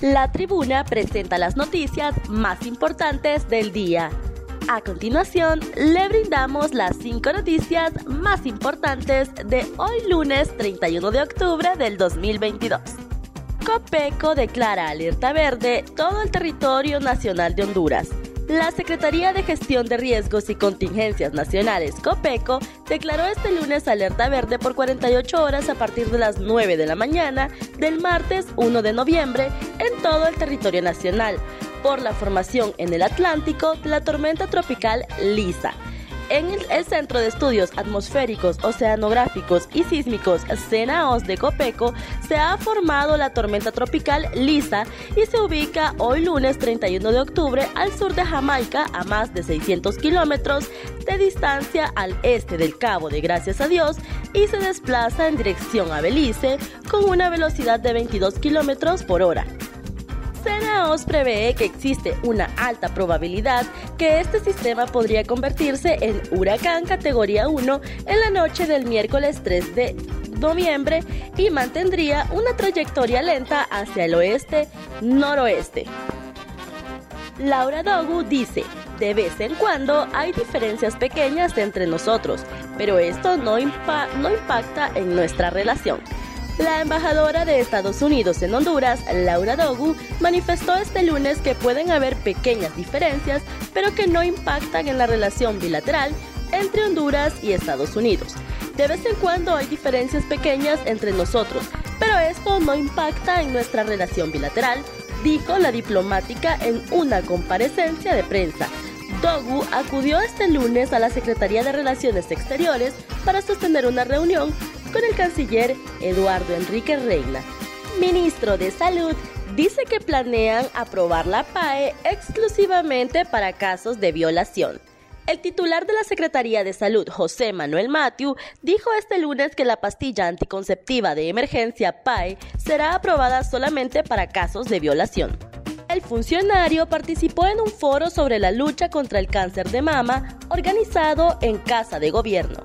La tribuna presenta las noticias más importantes del día. A continuación, le brindamos las cinco noticias más importantes de hoy lunes 31 de octubre del 2022. Copeco declara alerta verde todo el territorio nacional de Honduras. La Secretaría de Gestión de Riesgos y Contingencias Nacionales, COPECO, declaró este lunes alerta verde por 48 horas a partir de las 9 de la mañana del martes 1 de noviembre en todo el territorio nacional por la formación en el Atlántico de la tormenta tropical Lisa en el Centro de Estudios Atmosféricos, Oceanográficos y Sísmicos CENAOS de Copeco se ha formado la tormenta tropical Lisa y se ubica hoy lunes 31 de octubre al sur de Jamaica a más de 600 kilómetros de distancia al este del Cabo de Gracias a Dios y se desplaza en dirección a Belice con una velocidad de 22 kilómetros por hora. CENAOS prevé que existe una alta probabilidad que este sistema podría convertirse en huracán categoría 1 en la noche del miércoles 3 de noviembre y mantendría una trayectoria lenta hacia el oeste-noroeste. Laura Dogu dice, de vez en cuando hay diferencias pequeñas entre nosotros, pero esto no, no impacta en nuestra relación. La embajadora de Estados Unidos en Honduras, Laura Dogu, manifestó este lunes que pueden haber pequeñas diferencias, pero que no impactan en la relación bilateral entre Honduras y Estados Unidos. De vez en cuando hay diferencias pequeñas entre nosotros, pero esto no impacta en nuestra relación bilateral, dijo la diplomática en una comparecencia de prensa. Dogu acudió este lunes a la Secretaría de Relaciones Exteriores para sostener una reunión con el canciller Eduardo Enrique Reina. Ministro de Salud dice que planean aprobar la PAE exclusivamente para casos de violación. El titular de la Secretaría de Salud, José Manuel Matthew, dijo este lunes que la pastilla anticonceptiva de emergencia PAE será aprobada solamente para casos de violación. El funcionario participó en un foro sobre la lucha contra el cáncer de mama organizado en Casa de Gobierno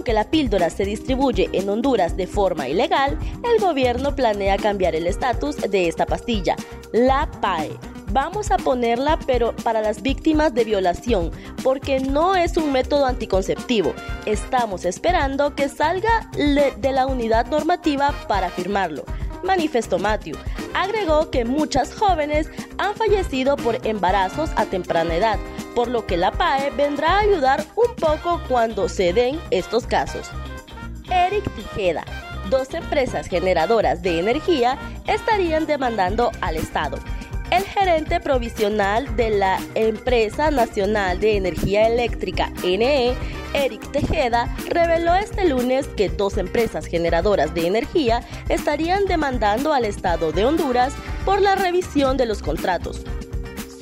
aunque la píldora se distribuye en Honduras de forma ilegal, el gobierno planea cambiar el estatus de esta pastilla, la PAE. Vamos a ponerla pero para las víctimas de violación, porque no es un método anticonceptivo. Estamos esperando que salga de la unidad normativa para firmarlo manifestó Matthew. Agregó que muchas jóvenes han fallecido por embarazos a temprana edad, por lo que la PAE vendrá a ayudar un poco cuando se den estos casos. Eric Tijeda, dos empresas generadoras de energía estarían demandando al Estado. El gerente provisional de la Empresa Nacional de Energía Eléctrica, NE, Eric Tejeda, reveló este lunes que dos empresas generadoras de energía estarían demandando al Estado de Honduras por la revisión de los contratos.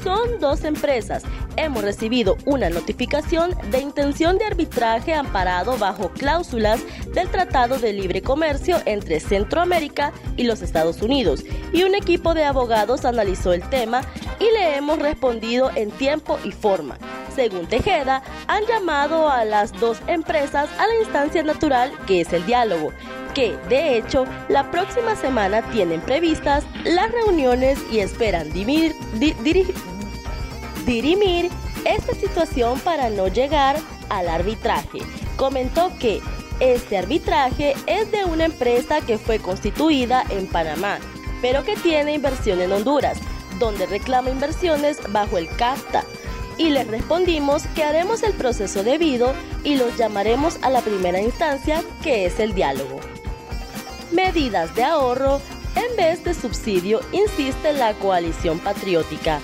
Son dos empresas hemos recibido una notificación de intención de arbitraje amparado bajo cláusulas del Tratado de Libre Comercio entre Centroamérica y los Estados Unidos y un equipo de abogados analizó el tema y le hemos respondido en tiempo y forma. Según Tejeda, han llamado a las dos empresas a la instancia natural que es el diálogo, que de hecho la próxima semana tienen previstas las reuniones y esperan dirimir, dirimir esta situación para no llegar al arbitraje. Comentó que este arbitraje es de una empresa que fue constituida en Panamá, pero que tiene inversión en Honduras, donde reclama inversiones bajo el CAFTA. Y les respondimos que haremos el proceso debido y los llamaremos a la primera instancia, que es el diálogo. Medidas de ahorro en vez de subsidio, insiste la coalición patriótica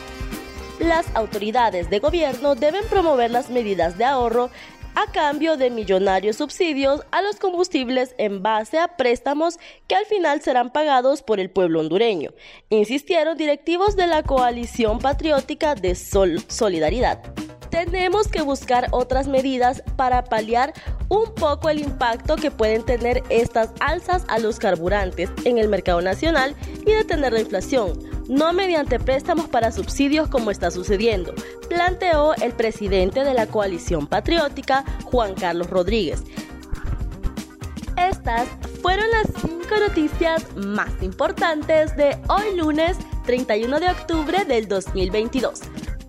las autoridades de gobierno deben promover las medidas de ahorro a cambio de millonarios subsidios a los combustibles en base a préstamos que al final serán pagados por el pueblo hondureño, insistieron directivos de la coalición patriótica de Solidaridad. Tenemos que buscar otras medidas para paliar un poco el impacto que pueden tener estas alzas a los carburantes en el mercado nacional y detener la inflación, no mediante préstamos para subsidios como está sucediendo, planteó el presidente de la coalición patriótica, Juan Carlos Rodríguez. Estas fueron las cinco noticias más importantes de hoy lunes 31 de octubre del 2022.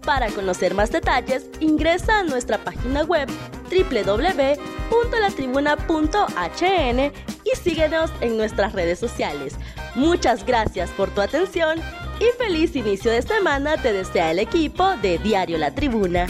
Para conocer más detalles, ingresa a nuestra página web www.latribuna.hn y síguenos en nuestras redes sociales. Muchas gracias por tu atención y feliz inicio de semana te desea el equipo de Diario La Tribuna.